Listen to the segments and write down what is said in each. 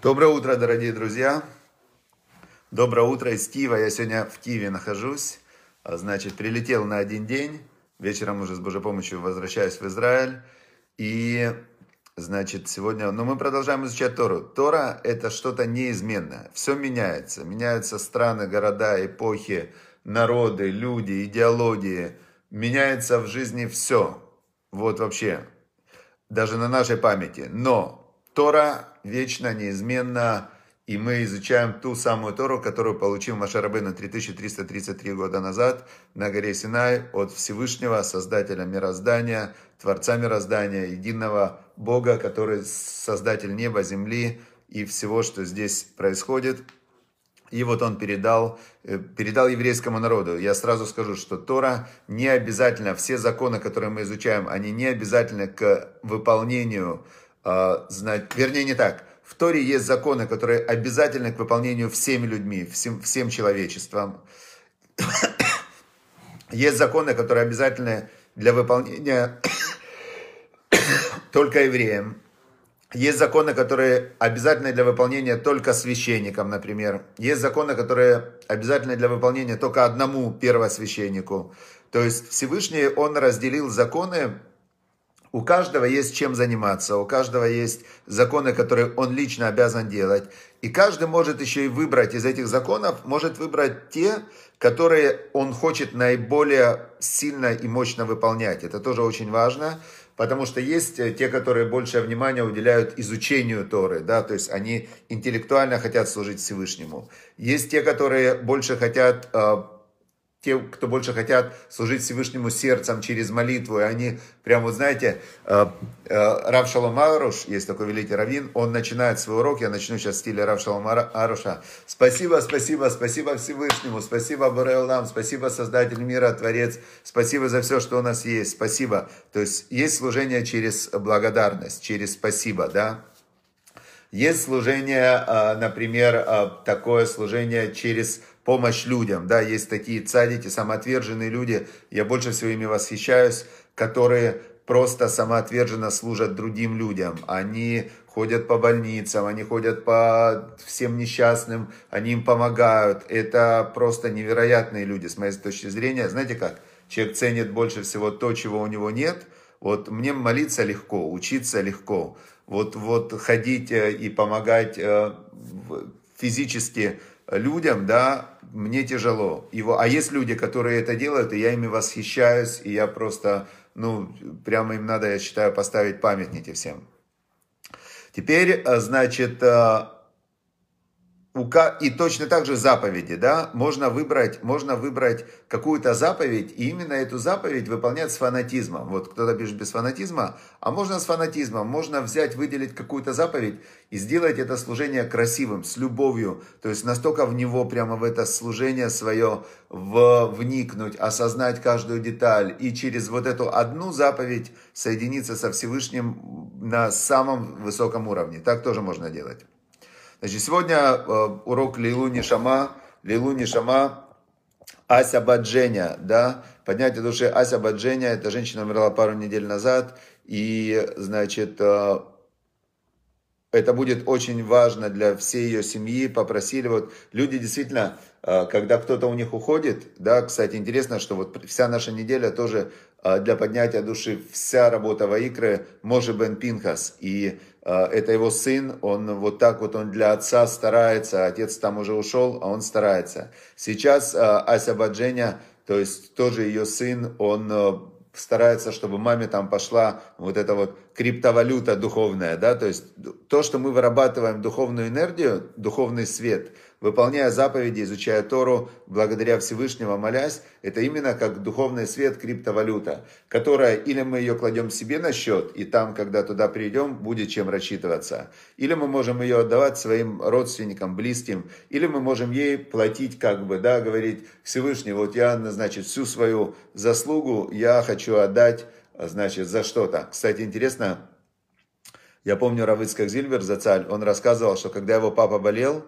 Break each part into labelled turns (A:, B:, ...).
A: Доброе утро, дорогие друзья. Доброе утро из Киева. Я сегодня в Киеве нахожусь. А, Значит, прилетел на один день. Вечером уже с Божьей помощью возвращаюсь в Израиль. И, значит, сегодня... Но мы продолжаем изучать Тору. Тора – это что-то неизменное. Все меняется. Меняются страны, города, эпохи, народы, люди, идеологии. Меняется в жизни все. Вот вообще. Даже на нашей памяти. Но Тора вечно, неизменно, и мы изучаем ту самую Тору, которую получил Машарабейна 3333 года назад на горе Синай от Всевышнего, Создателя мироздания, Творца мироздания, единого Бога, который Создатель неба, земли и всего, что здесь происходит. И вот он передал, э, передал еврейскому народу. Я сразу скажу, что Тора не обязательно, все законы, которые мы изучаем, они не обязательны к выполнению а, вернее не так. В Торе есть законы, которые обязательны к выполнению всеми людьми, всем, всем человечеством. Есть законы, которые обязательны для выполнения только евреям. Есть законы, которые обязательны для выполнения только священникам, например. Есть законы, которые обязательны для выполнения только одному первосвященнику. То есть Всевышний, он разделил законы у каждого есть чем заниматься, у каждого есть законы, которые он лично обязан делать. И каждый может еще и выбрать из этих законов, может выбрать те, которые он хочет наиболее сильно и мощно выполнять. Это тоже очень важно, потому что есть те, которые больше внимания уделяют изучению Торы, да, то есть они интеллектуально хотят служить Всевышнему. Есть те, которые больше хотят а, те, кто больше хотят служить Всевышнему сердцем через молитву, и они прям, вот знаете, э, э, Рав Шалом Аруш, есть такой великий раввин, он начинает свой урок, я начну сейчас в стиле Рав Шалом Аруша. Спасибо, спасибо, спасибо Всевышнему, спасибо Бореолам, спасибо Создатель мира, Творец, спасибо за все, что у нас есть, спасибо. То есть есть служение через благодарность, через спасибо, да. Есть служение, э, например, такое служение через помощь людям. Да, есть такие цадики, самоотверженные люди, я больше всего ими восхищаюсь, которые просто самоотверженно служат другим людям. Они ходят по больницам, они ходят по всем несчастным, они им помогают. Это просто невероятные люди, с моей точки зрения. Знаете как? Человек ценит больше всего то, чего у него нет. Вот мне молиться легко, учиться легко. Вот, вот ходить э, и помогать э, физически людям, да, мне тяжело. Его, а есть люди, которые это делают, и я ими восхищаюсь, и я просто, ну, прямо им надо, я считаю, поставить памятники всем. Теперь, э, значит, и точно так же заповеди, да, можно выбрать, можно выбрать какую-то заповедь, и именно эту заповедь выполнять с фанатизмом. Вот кто-то пишет без фанатизма, а можно с фанатизмом, можно взять, выделить какую-то заповедь и сделать это служение красивым, с любовью, то есть настолько в него, прямо в это служение свое в, вникнуть, осознать каждую деталь, и через вот эту одну заповедь соединиться со Всевышним на самом высоком уровне. Так тоже можно делать. Значит, сегодня э, урок Лилу Нишама, Лилу Нишама, Ася Бадженя, да, поднятие души Ася Бадженя, эта женщина умерла пару недель назад, и, значит, э, это будет очень важно для всей ее семьи, попросили, вот, люди действительно, э, когда кто-то у них уходит, да, кстати, интересно, что вот вся наша неделя тоже для поднятия души, вся работа Ваикры, Може Бен Пинхас, и это его сын, он вот так вот, он для отца старается, отец там уже ушел, а он старается. Сейчас а, Ася Бадженя, то есть тоже ее сын, он а, старается, чтобы маме там пошла вот эта вот криптовалюта духовная, да, то есть то, что мы вырабатываем духовную энергию, духовный свет – выполняя заповеди, изучая Тору, благодаря Всевышнего молясь, это именно как духовный свет криптовалюта, которая или мы ее кладем себе на счет, и там, когда туда придем, будет чем рассчитываться, или мы можем ее отдавать своим родственникам, близким, или мы можем ей платить, как бы, да, говорить Всевышний, вот я, значит, всю свою заслугу я хочу отдать, значит, за что-то. Кстати, интересно, я помню Равыцкак Зильбер, Зацаль, он рассказывал, что когда его папа болел,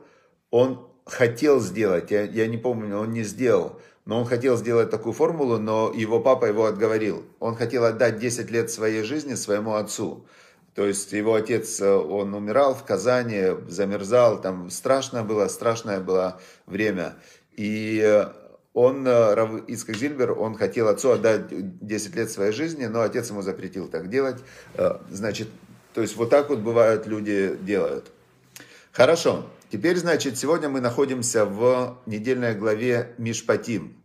A: он хотел сделать, я, я не помню, он не сделал, но он хотел сделать такую формулу, но его папа его отговорил. Он хотел отдать 10 лет своей жизни своему отцу. То есть его отец, он умирал в Казани, замерзал, там страшное было, страшное было время. И он, Ицкак Зильбер, он хотел отцу отдать 10 лет своей жизни, но отец ему запретил так делать. Значит, то есть вот так вот бывают люди делают. Хорошо. Теперь, значит, сегодня мы находимся в недельной главе Мишпатим.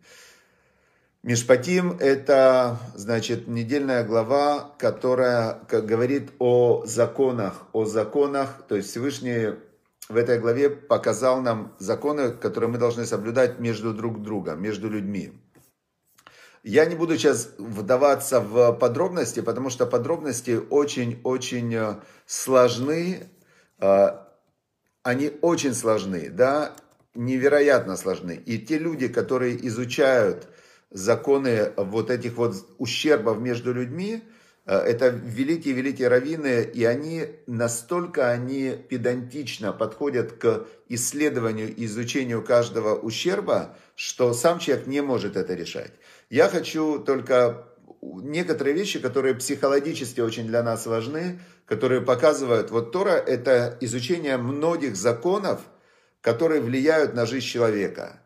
A: Мишпатим – это, значит, недельная глава, которая как говорит о законах, о законах, то есть Всевышний в этой главе показал нам законы, которые мы должны соблюдать между друг другом, между людьми. Я не буду сейчас вдаваться в подробности, потому что подробности очень-очень э, сложны, э, они очень сложны, да, невероятно сложны. И те люди, которые изучают законы вот этих вот ущербов между людьми, э, это великие-великие раввины, и они настолько они педантично подходят к исследованию и изучению каждого ущерба, что сам человек не может это решать. Я хочу только некоторые вещи, которые психологически очень для нас важны, которые показывают, вот Тора – это изучение многих законов, которые влияют на жизнь человека.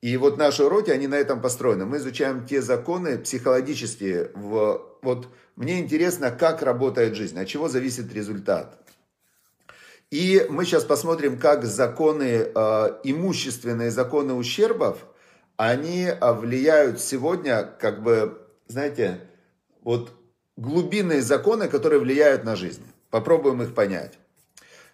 A: И вот наши уроки, они на этом построены. Мы изучаем те законы психологические. В, вот мне интересно, как работает жизнь, от чего зависит результат. И мы сейчас посмотрим, как законы, э, имущественные законы ущербов, они э, влияют сегодня, как бы, знаете, вот глубинные законы, которые влияют на жизнь. Попробуем их понять.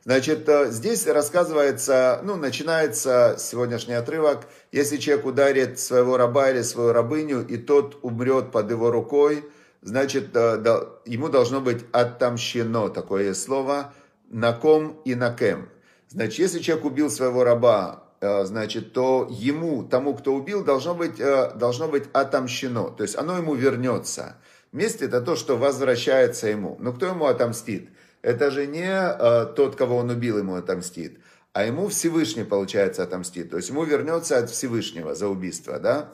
A: Значит, э, здесь рассказывается, ну, начинается сегодняшний отрывок, если человек ударит своего раба или свою рабыню, и тот умрет под его рукой, значит, э, ему должно быть отомщено, такое слово, на ком и на кем. Значит, если человек убил своего раба, значит, то ему, тому, кто убил, должно быть, должно быть отомщено, то есть оно ему вернется. Месть это то, что возвращается ему. Но кто ему отомстит? это же не э, тот, кого он убил, ему отомстит, а ему Всевышний, получается, отомстит. То есть ему вернется от Всевышнего за убийство, да?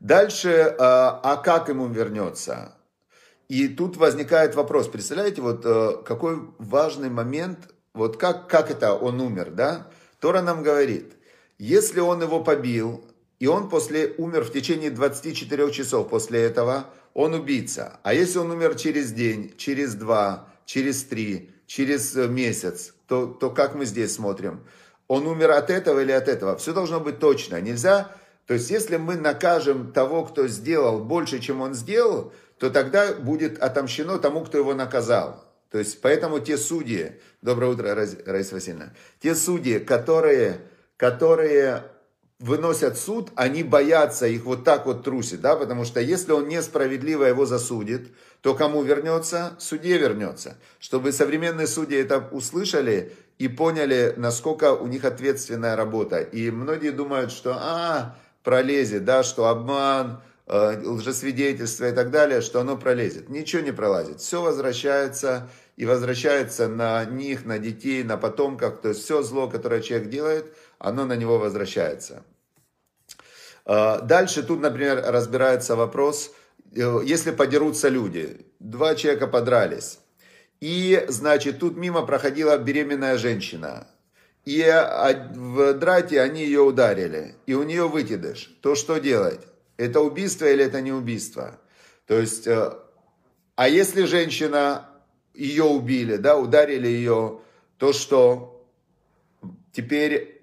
A: Дальше, э, а как ему вернется? И тут возникает вопрос, представляете, вот э, какой важный момент, вот как, как это он умер, да? Тора нам говорит, если он его побил, и он после умер в течение 24 часов после этого, он убийца. А если он умер через день, через два, через три, через э, месяц, то, то как мы здесь смотрим? Он умер от этого или от этого? Все должно быть точно. Нельзя, то есть если мы накажем того, кто сделал больше, чем он сделал, то тогда будет отомщено тому, кто его наказал. То есть поэтому те судьи, доброе утро, Раиса Васильевна, те судьи, которые, которые выносят суд, они боятся их вот так вот трусить, да, потому что если он несправедливо его засудит, то кому вернется? Судье вернется. Чтобы современные судьи это услышали и поняли, насколько у них ответственная работа. И многие думают, что, а, пролезет, да, что обман, э, лжесвидетельство и так далее, что оно пролезет. Ничего не пролазит. Все возвращается и возвращается на них, на детей, на потомках. То есть все зло, которое человек делает – оно на него возвращается. А, дальше тут, например, разбирается вопрос, э, если подерутся люди, два человека подрались, и, значит, тут мимо проходила беременная женщина, и в драте они ее ударили, и у нее выкидыш, то что делать? Это убийство или это не убийство? То есть, э, а если женщина, ее убили, да, ударили ее, то что? Теперь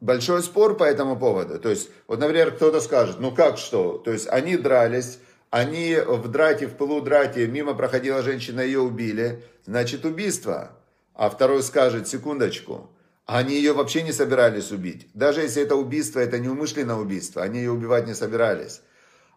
A: большой спор по этому поводу. То есть, вот, например, кто-то скажет, ну как что? То есть, они дрались, они в драте, в пылу драте, мимо проходила женщина, ее убили, значит, убийство. А второй скажет, секундочку, они ее вообще не собирались убить. Даже если это убийство, это не умышленное убийство, они ее убивать не собирались.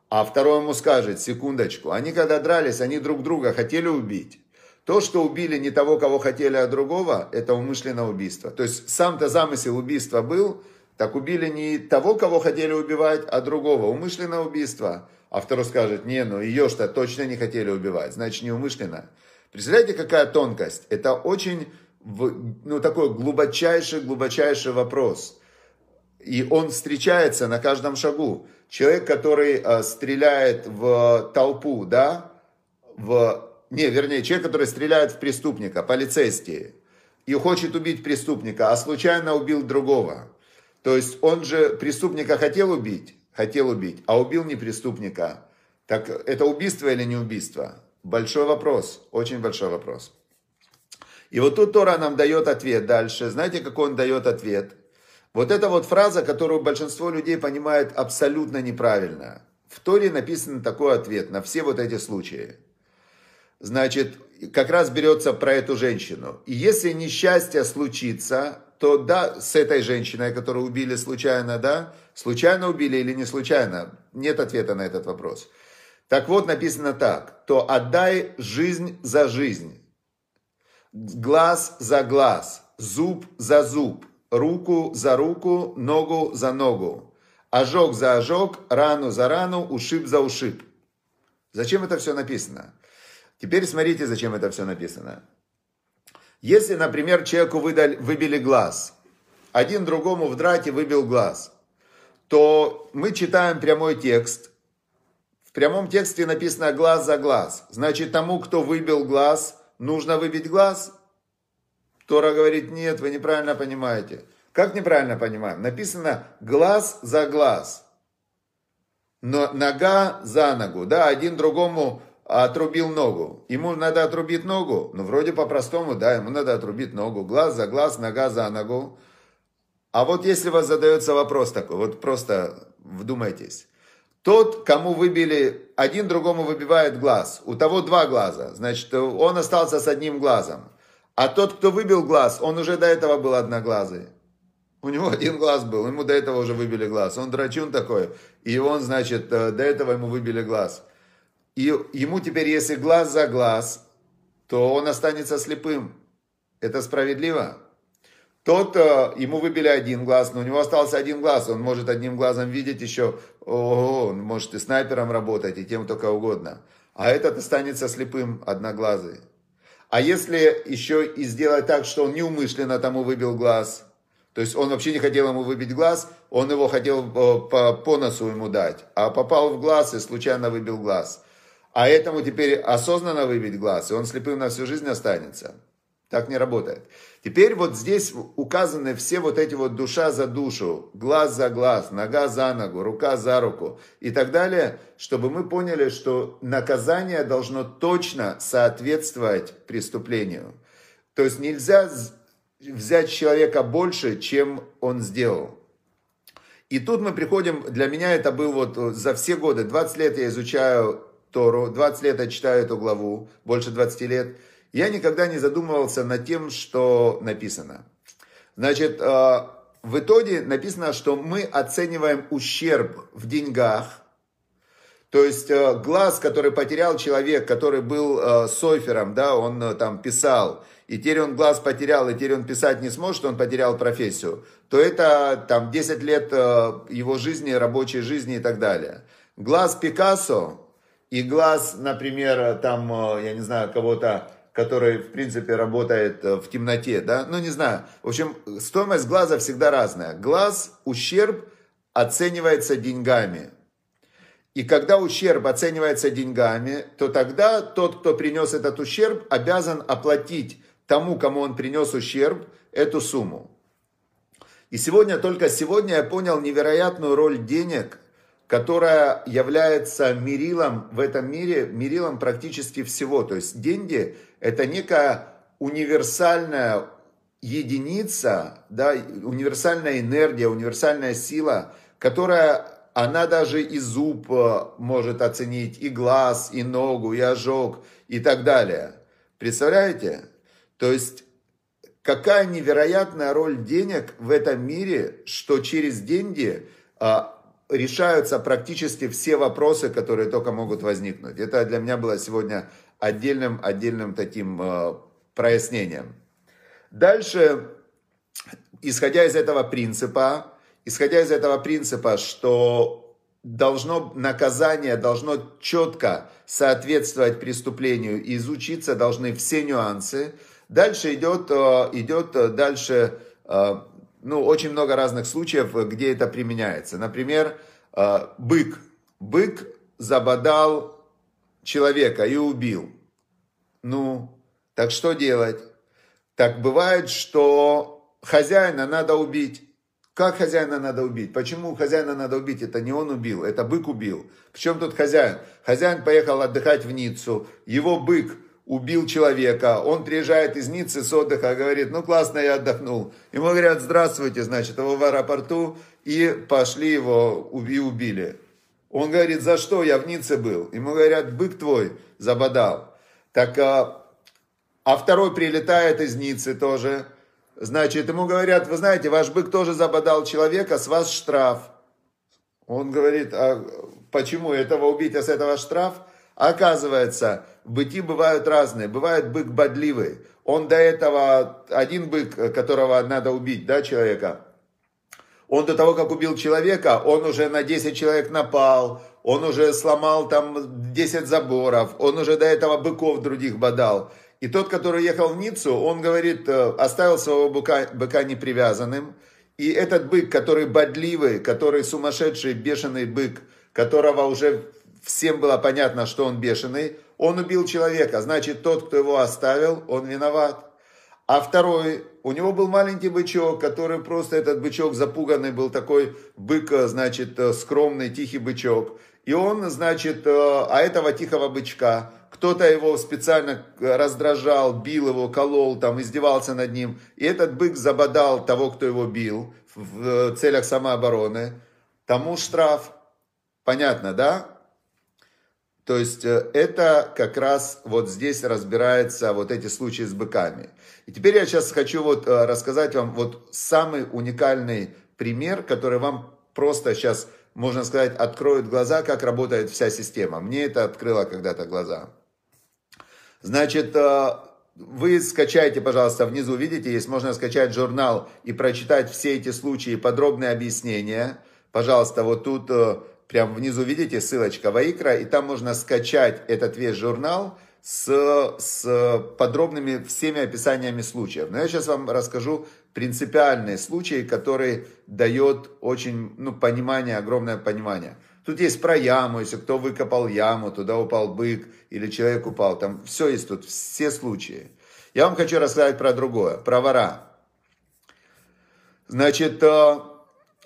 A: А второй ему скажет, секундочку, они когда дрались, они друг друга хотели убить. То, что убили не того, кого хотели, а другого, это умышленное убийство. То есть сам-то замысел убийства был, так убили не того, кого хотели убивать, а другого. Умышленное убийство. А второй скажет, не, ну ее что точно не хотели убивать, значит не умышленно. Представляете, какая тонкость? Это очень, ну такой глубочайший, глубочайший вопрос. И он встречается на каждом шагу. Человек, который э, стреляет в толпу, да, в не, вернее, человек, который стреляет в преступника, полицейский, и хочет убить преступника, а случайно убил другого. То есть он же преступника хотел убить, хотел убить, а убил не преступника. Так это убийство или не убийство? Большой вопрос, очень большой вопрос. И вот тут Тора нам дает ответ дальше. Знаете, какой он дает ответ? Вот эта вот фраза, которую большинство людей понимает абсолютно неправильно. В Торе написан такой ответ на все вот эти случаи. Значит, как раз берется про эту женщину. И если несчастье случится, то да, с этой женщиной, которую убили случайно, да, случайно убили или не случайно, нет ответа на этот вопрос. Так вот, написано так, то отдай жизнь за жизнь, глаз за глаз, зуб за зуб, руку за руку, ногу за ногу, ожог за ожог, рану за рану, ушиб за ушиб. Зачем это все написано? Теперь смотрите, зачем это все написано. Если, например, человеку выдали, выбили глаз, один другому в драте выбил глаз, то мы читаем прямой текст. В прямом тексте написано глаз за глаз. Значит, тому, кто выбил глаз, нужно выбить глаз? Тора говорит, нет, вы неправильно понимаете. Как неправильно понимаем? Написано глаз за глаз. Но нога за ногу. Да, один другому отрубил ногу. Ему надо отрубить ногу, ну вроде по-простому, да, ему надо отрубить ногу, глаз за глаз, нога за ногу. А вот если вас задается вопрос такой, вот просто вдумайтесь. Тот, кому выбили, один другому выбивает глаз, у того два глаза, значит, он остался с одним глазом. А тот, кто выбил глаз, он уже до этого был одноглазый. У него один глаз был, ему до этого уже выбили глаз. Он драчун такой, и он, значит, э, до этого ему выбили глаз и ему теперь, если глаз за глаз, то он останется слепым. Это справедливо? Тот, э, ему выбили один глаз, но у него остался один глаз, он может одним глазом видеть еще, ого, он может и снайпером работать, и тем только угодно. А этот останется слепым, одноглазый. А если еще и сделать так, что он неумышленно тому выбил глаз, то есть он вообще не хотел ему выбить глаз, он его хотел э, по, по носу ему дать, а попал в глаз и случайно выбил глаз – а этому теперь осознанно выбить глаз, и он слепым на всю жизнь останется. Так не работает. Теперь вот здесь указаны все вот эти вот душа за душу, глаз за глаз, нога за ногу, рука за руку и так далее, чтобы мы поняли, что наказание должно точно соответствовать преступлению. То есть нельзя взять человека больше, чем он сделал. И тут мы приходим, для меня это был вот за все годы, 20 лет я изучаю Тору, 20 лет я читаю эту главу, больше 20 лет, я никогда не задумывался над тем, что написано. Значит, э, в итоге написано, что мы оцениваем ущерб в деньгах, то есть э, глаз, который потерял человек, который был э, сойфером, да, он там писал, и теперь он глаз потерял, и теперь он писать не сможет, он потерял профессию, то это там 10 лет его жизни, рабочей жизни и так далее. Глаз Пикассо, и глаз, например, там, э, я не знаю, кого-то, который, в принципе, работает э, в темноте, да, ну, не знаю. В общем, стоимость глаза всегда разная. Глаз, ущерб оценивается деньгами. И когда ущерб оценивается деньгами, то тогда тот, кто принес этот ущерб, обязан оплатить тому, кому он принес ущерб, эту сумму. И сегодня, только сегодня я понял невероятную роль денег которая является мерилом в этом мире, мерилом практически всего. То есть деньги – это некая универсальная единица, да, универсальная энергия, универсальная сила, которая, она даже и зуб э, может оценить, и глаз, и ногу, и ожог, и так далее. Представляете? То есть, какая невероятная роль денег в этом мире, что через деньги а, решаются практически все вопросы, которые только могут возникнуть. Это для меня было сегодня отдельным, отдельным таким э, прояснением. Дальше, исходя из этого принципа, исходя из этого принципа, что должно, наказание должно четко соответствовать преступлению и изучиться должны все нюансы, дальше идет, э, идет дальше э, ну, очень много разных случаев, где это применяется. Например, э, бык. Бык забодал человека и убил. Ну, так что делать? Так бывает, что хозяина надо убить. Как хозяина надо убить? Почему хозяина надо убить? Это не он убил, это бык убил. Причем тут хозяин? Хозяин поехал отдыхать в Ниццу, его бык убил человека, он приезжает из Ниццы с отдыха, говорит, ну классно, я отдохнул. Ему говорят, здравствуйте, значит, его в аэропорту, и пошли его и убили. Он говорит, за что я в Ницце был? Ему говорят, бык твой забодал. Так, а, а второй прилетает из Ниццы тоже, Значит, ему говорят, вы знаете, ваш бык тоже забодал человека, с вас штраф. Он говорит, а почему этого убить, а с этого штраф? Оказывается, быки бывают разные. Бывает бык бодливый. Он до этого, один бык, которого надо убить, да, человека, он до того, как убил человека, он уже на 10 человек напал, он уже сломал там 10 заборов, он уже до этого быков других бодал. И тот, который ехал в Ниццу, он говорит, э, оставил своего быка, быка непривязанным. И этот бык, который бодливый, который сумасшедший, бешеный бык, которого уже всем было понятно, что он бешеный, он убил человека. Значит, тот, кто его оставил, он виноват. А второй, у него был маленький бычок, который просто этот бычок запуганный был, такой бык, э, значит, э, скромный, тихий бычок. И он, значит, а этого тихого бычка, кто-то его специально раздражал, бил его, колол, там, издевался над ним. И этот бык забодал того, кто его бил в целях самообороны. Тому штраф. Понятно, да? То есть э, это как раз вот здесь разбирается вот эти случаи с быками. И теперь я сейчас хочу вот э, рассказать вам вот самый уникальный пример, который вам просто сейчас, можно сказать, откроет глаза, как работает вся система. Мне это открыло когда-то глаза. Значит, э, вы скачайте, пожалуйста, внизу, видите, есть, можно скачать журнал и прочитать все эти случаи, подробные объяснения. Пожалуйста, вот тут прям внизу, видите, ссылочка Ваикра, и там можно скачать этот весь журнал с, с подробными всеми описаниями случаев. Но я сейчас вам расскажу принципиальные случаи, которые дает очень, ну, понимание, огромное понимание. Тут есть про яму, если кто выкопал яму, туда упал бык или человек упал. Там все есть тут, все случаи. Я вам хочу рассказать про другое, про вора. Значит, э,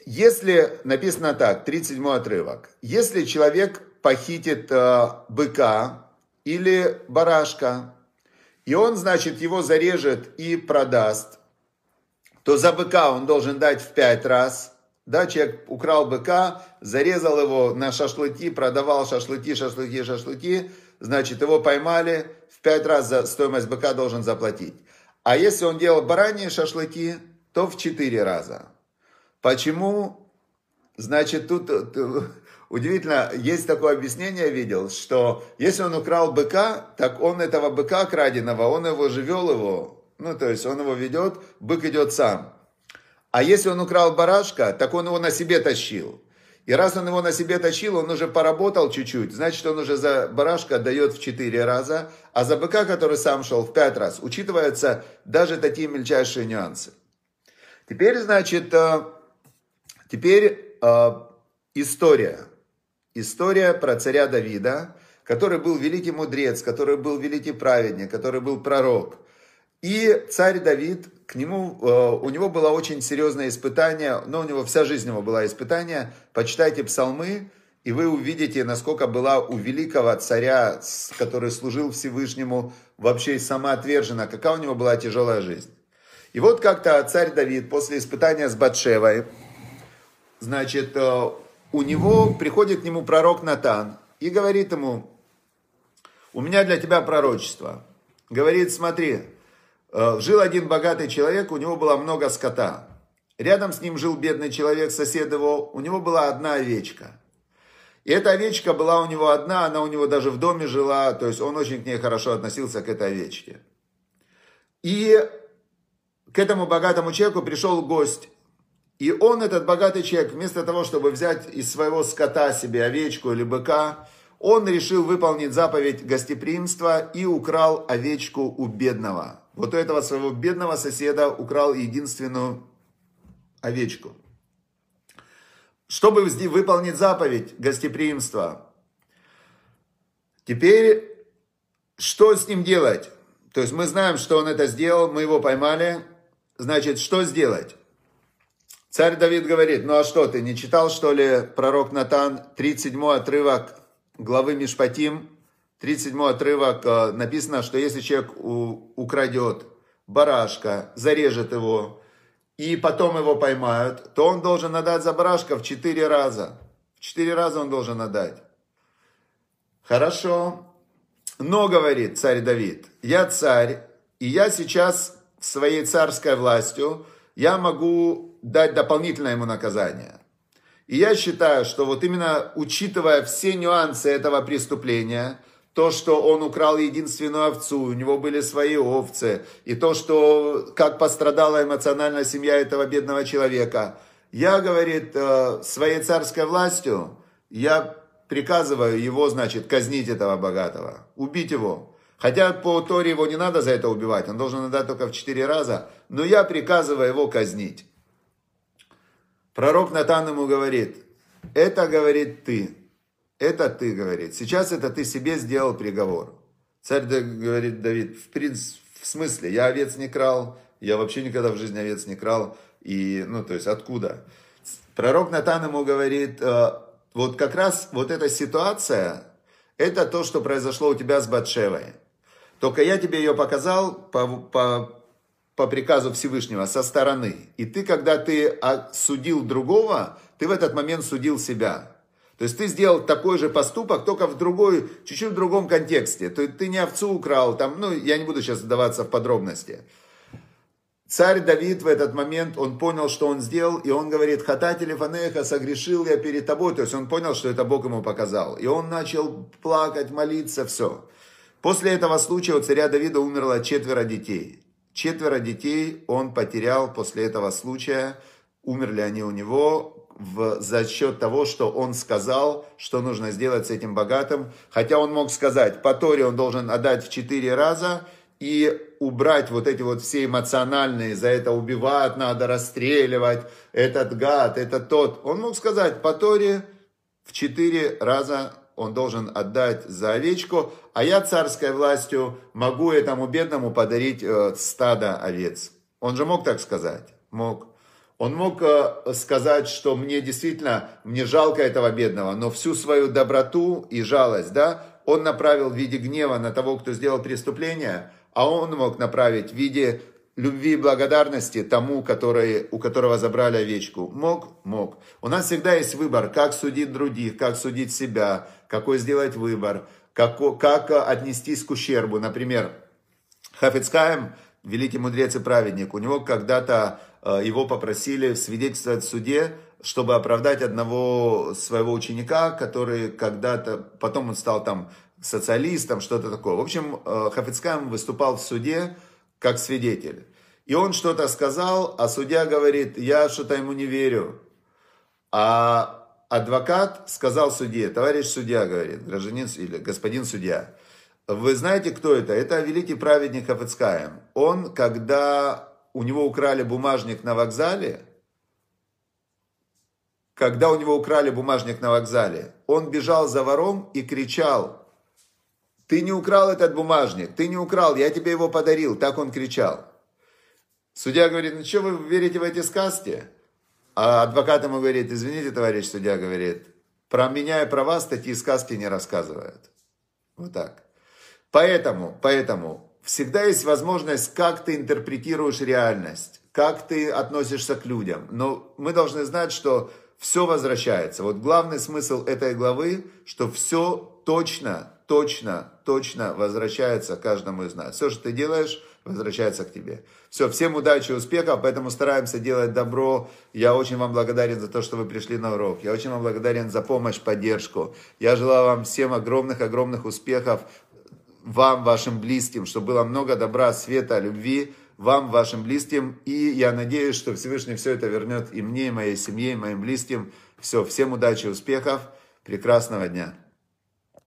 A: если, написано так, 37 отрывок. Если человек похитит э, быка или барашка, и он, значит, его зарежет и продаст, то за быка он должен дать в пять раз – да, человек украл быка, зарезал его на шашлыки, продавал шашлыки, шашлыки, шашлыки. Значит, его поймали, в пять раз за стоимость быка должен заплатить. А если он делал бараньи шашлыки, то в четыре раза. Почему? Значит, тут удивительно, есть такое объяснение, видел, что если он украл быка, так он этого быка краденого, он его живел его, ну, то есть он его ведет, бык идет сам. А если он украл барашка, так он его на себе тащил. И раз он его на себе тащил, он уже поработал чуть-чуть, значит, он уже за барашка дает в 4 раза, а за быка, который сам шел в 5 раз, учитываются даже такие мельчайшие нюансы. Теперь, значит, э, теперь э, история. История про царя Давида, который был великий мудрец, который был великий праведник, который был пророк. И царь Давид, к нему, э, у него было очень серьезное испытание, но у него вся жизнь его была испытание. Почитайте псалмы, и вы увидите, насколько была у великого царя, который служил Всевышнему, вообще самоотвержена, какая у него была тяжелая жизнь. И вот как-то царь Давид после испытания с Батшевой, значит, э, у него приходит к нему пророк Натан и говорит ему, у меня для тебя пророчество. Говорит, смотри, Э, жил один богатый человек, у него было много скота. Рядом с ним жил бедный человек, сосед его, у него была одна овечка. И эта овечка была у него одна, она у него даже в доме жила, то есть он очень к ней хорошо относился, к этой овечке. И к этому богатому человеку пришел гость. И он, этот богатый человек, вместо того, чтобы взять из своего скота себе овечку или быка, он решил выполнить заповедь гостеприимства и украл овечку у бедного вот у этого своего бедного соседа украл единственную овечку. Чтобы выполнить заповедь гостеприимства, теперь что с ним делать? То есть мы знаем, что он это сделал, мы его поймали. Значит, что сделать? Царь Давид говорит, ну а что, ты не читал, что ли, пророк Натан, 37 отрывок главы Мишпатим, 37 отрывок, э, написано, что если человек украдет барашка, зарежет его, и потом его поймают, то он должен отдать за барашка в 4 раза. В 4 раза он должен отдать. Хорошо. Но, говорит царь Давид, я царь, и я сейчас своей царской властью, я могу дать дополнительное ему наказание. И я считаю, что вот именно учитывая все нюансы этого преступления, то, что он украл единственную овцу, у него были свои овцы, и то, что как пострадала эмоциональная семья этого бедного человека, я, говорит, э, своей царской властью, я приказываю его, значит, казнить этого богатого, убить его. Хотя по Торе его не надо за это убивать, он должен отдать только в четыре раза, но я приказываю его казнить. Пророк Натан ему говорит, это, говорит, ты, это ты, говорит, сейчас это ты себе сделал приговор. Царь говорит, Давид, в, принципе, в смысле, я овец не крал, я вообще никогда в жизни овец не крал, и, ну, то есть, откуда? Пророк Натан ему говорит, «Э, вот как раз вот эта ситуация, это то, что произошло у тебя с Батшевой. Только я тебе ее показал по, по, по приказу Всевышнего со стороны. И ты, когда ты судил другого, ты в этот момент судил себя. То есть ты сделал такой же поступок, только в другой, чуть-чуть в другом контексте. То есть ты не овцу украл, там, ну, я не буду сейчас вдаваться в подробности. Царь Давид в этот момент, он понял, что он сделал, и он говорит, хата телефонеха, согрешил я перед тобой. То есть он понял, что это Бог ему показал. И он начал плакать, молиться, все. После этого случая у царя Давида умерло четверо детей. Четверо детей он потерял после этого случая. Умерли они у него в, за счет того, что он сказал, что нужно сделать с этим богатым. Хотя он мог сказать, по Торе он должен отдать в четыре раза, и убрать вот эти вот все эмоциональные, за это убивать надо, расстреливать, этот гад, это тот. Он мог сказать, по Торе в четыре раза он должен отдать за овечку, а я царской властью могу этому бедному подарить э, стадо овец. Он же мог так сказать? Мог. Он мог э, сказать, что мне действительно, мне жалко этого бедного, но всю свою доброту и жалость, да, он направил в виде гнева на того, кто сделал преступление, а он мог направить в виде любви и благодарности тому, который, у которого забрали овечку. Мог? Мог. У нас всегда есть выбор, как судить других, как судить себя, какой сделать выбор, как, как отнестись к ущербу. Например, Хафицкаем, великий мудрец и праведник, у него когда-то э, его попросили свидетельствовать в суде, чтобы оправдать одного своего ученика, который когда-то, потом он стал там социалистом, что-то такое. В общем, э, Хафицкам выступал в суде как свидетель. И он что-то сказал, а судья говорит, я что-то ему не верю. А адвокат сказал судье, товарищ судья, говорит, гражданин или господин судья, вы знаете, кто это? Это великий праведник Хафицкаем. Он, когда у него украли бумажник на вокзале, когда у него украли бумажник на вокзале, он бежал за вором и кричал, ты не украл этот бумажник, ты не украл, я тебе его подарил. Так он кричал. Судья говорит, ну что вы верите в эти сказки? А адвокат ему говорит, извините, товарищ судья, говорит, про меня и про вас такие сказки не рассказывают. Вот так. Поэтому, поэтому всегда есть возможность, как ты интерпретируешь реальность, как ты относишься к людям. Но мы должны знать, что все возвращается. Вот главный смысл этой главы, что все точно, точно, точно возвращается каждому из нас. Все, что ты делаешь, возвращается к тебе. Все, всем удачи, успехов, поэтому стараемся делать добро. Я очень вам благодарен за то, что вы пришли на урок. Я очень вам благодарен за помощь, поддержку. Я желаю вам всем огромных-огромных успехов, вам, вашим близким, чтобы было много добра, света, любви, вам, вашим близким. И я надеюсь, что Всевышний все это вернет и мне, и моей семье, и моим близким. Все, всем удачи, успехов, прекрасного дня.